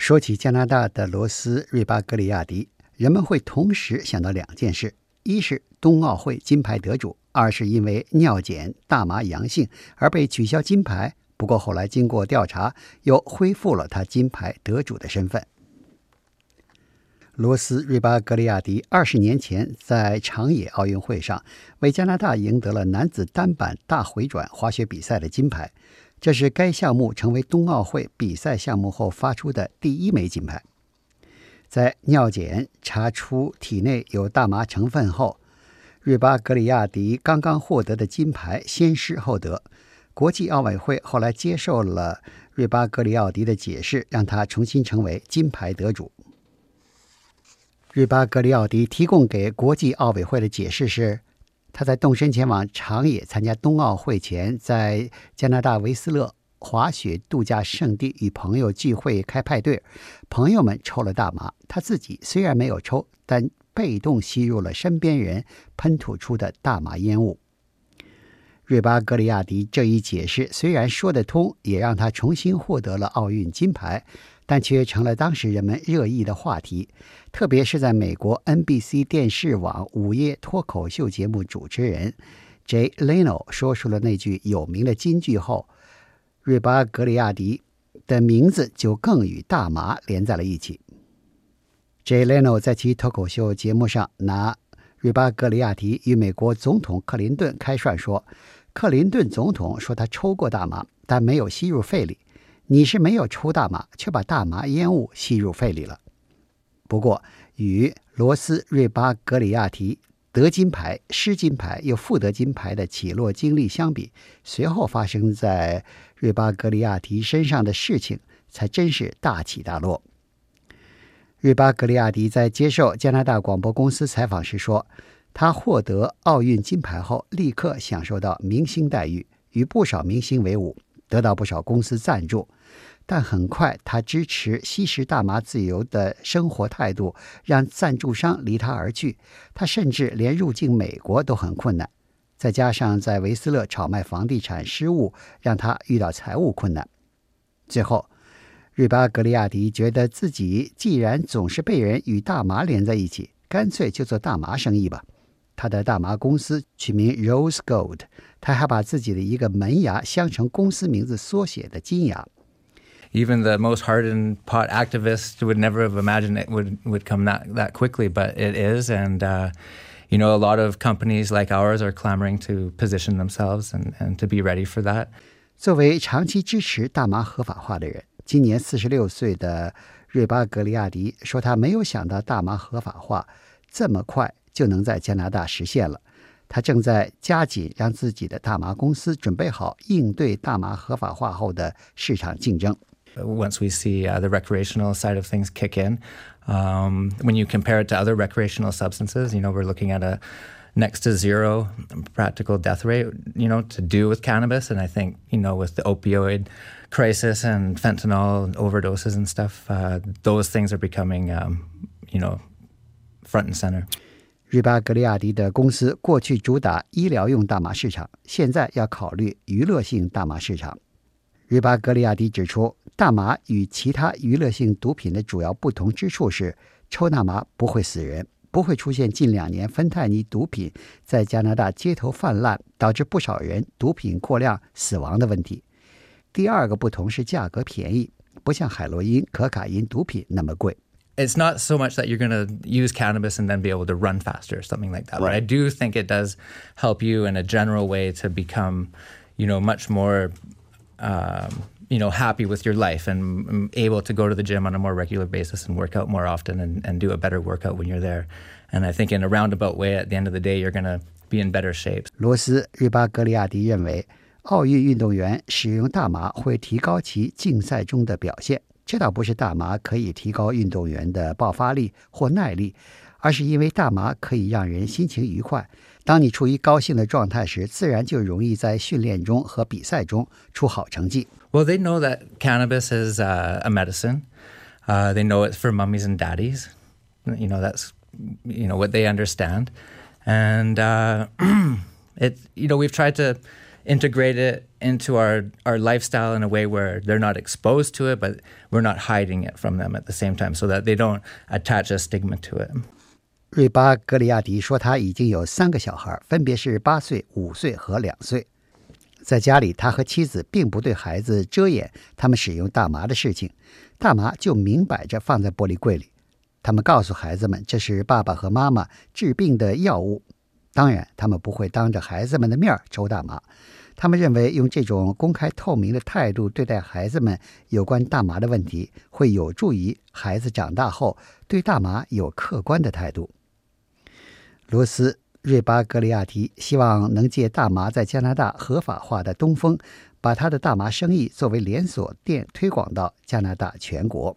说起加拿大的罗斯瑞巴格里亚迪，人们会同时想到两件事：一是冬奥会金牌得主，二是因为尿检大麻阳性而被取消金牌。不过后来经过调查，又恢复了他金牌得主的身份。罗斯瑞巴格里亚迪二十年前在长野奥运会上为加拿大赢得了男子单板大回转滑雪比赛的金牌。这是该项目成为冬奥会比赛项目后发出的第一枚金牌。在尿检查出体内有大麻成分后，瑞巴格里亚迪刚刚获得的金牌先失后得。国际奥委会后来接受了瑞巴格里奥迪的解释，让他重新成为金牌得主。瑞巴格里奥迪提供给国际奥委会的解释是。他在动身前往长野参加冬奥会前，在加拿大维斯勒滑雪度假胜地与朋友聚会开派对，朋友们抽了大麻，他自己虽然没有抽，但被动吸入了身边人喷吐出的大麻烟雾。瑞巴格里亚迪这一解释虽然说得通，也让他重新获得了奥运金牌。但却成了当时人们热议的话题，特别是在美国 NBC 电视网午夜脱口秀节目主持人 Jay Leno 说出了那句有名的金句后，瑞巴格里亚迪的名字就更与大麻连在了一起。Jay Leno 在其脱口秀节目上拿瑞巴格里亚迪与美国总统克林顿开涮说：“克林顿总统说他抽过大麻，但没有吸入肺里。”你是没有抽大麻，却把大麻烟雾吸入肺里了。不过，与罗斯瑞巴格里亚提得金牌、失金牌又复得金牌的起落经历相比，随后发生在瑞巴格里亚提身上的事情才真是大起大落。瑞巴格里亚迪在接受加拿大广播公司采访时说：“他获得奥运金牌后，立刻享受到明星待遇，与不少明星为伍，得到不少公司赞助。”但很快，他支持吸食大麻自由的生活态度，让赞助商离他而去。他甚至连入境美国都很困难。再加上在维斯勒炒卖房地产失误，让他遇到财务困难。最后，瑞巴格利亚迪觉得自己既然总是被人与大麻连在一起，干脆就做大麻生意吧。他的大麻公司取名 Rose Gold，他还把自己的一个门牙镶成公司名字缩写的金牙。even the most hardened pot activists would never have imagined it would would come that that quickly, but it is, and. Uh, you know, a lot of companies like ours are clamoring to position themselves and, and to be ready for that. 作为长期支持大麻合法化的人，今年四十六岁的瑞巴格里亚迪说：“他没有想到大麻合法化 这么快就能在加拿大实现了。他正在加紧让自己的大麻公司准备好应对大麻合法化后的市场竞争。” once we see uh, the recreational side of things kick in. Um, when you compare it to other recreational substances, you know, we're looking at a next to zero practical death rate, you know, to do with cannabis. And I think, you know, with the opioid crisis and fentanyl and overdoses and stuff, uh, those things are becoming, um, you know, front and center. 瑞巴格利亚迪的公司过去主打医疗用大麻市场，现在要考虑娱乐性大麻市场。瑞巴格利亚迪指出，大麻与其他娱乐性毒品的主要不同之处是，抽大麻不会死人，不会出现近两年芬太尼毒品在加拿大街头泛滥，导致不少人毒品过量死亡的问题。第二个不同是价格便宜，不像海洛因、可卡因毒品那么贵。It's not so much that you're going to use cannabis and then be able to run faster or something like that. Right. But I do think it does help you in a general way to become, you know, much more. Um, you know happy with your life and able to go to the gym on a more regular basis and work out more often and, and do a better workout when you're there. And I think in a roundabout way, at the end of the day, you're going to be in better shape. 罗斯·瑞巴格里亚迪认为，奥运运动员使用大麻会提高其竞赛中的表现。 这倒不是大麻可以提高运动员的爆发力或耐力，而是因为大麻可以让人心情愉快。当你处于高兴的状态时，自然就容易在训练中和比赛中出好成绩。well, they know that cannabis is uh, a medicine. Uh, they know it's for mummies and daddies. You know that's you know what they understand, and uh, it you know we've tried to integrate it into our, our lifestyle in a way where they're not exposed to it, but we're not hiding it from them at the same time so that they don't attach a stigma to it. 瑞巴·格里亚迪说，他已经有三个小孩，分别是八岁、五岁和两岁。在家里，他和妻子并不对孩子遮掩他们使用大麻的事情，大麻就明摆着放在玻璃柜里。他们告诉孩子们，这是爸爸和妈妈治病的药物。 当然，他们不会当着孩子们的面抽大麻。他们认为，用这种公开透明的态度对待孩子们有关大麻的问题，会有助于孩子长大后对大麻有客观的态度。罗斯·瑞巴格里亚提希望能借大麻在加拿大合法化的东风，把他的大麻生意作为连锁店推广到加拿大全国。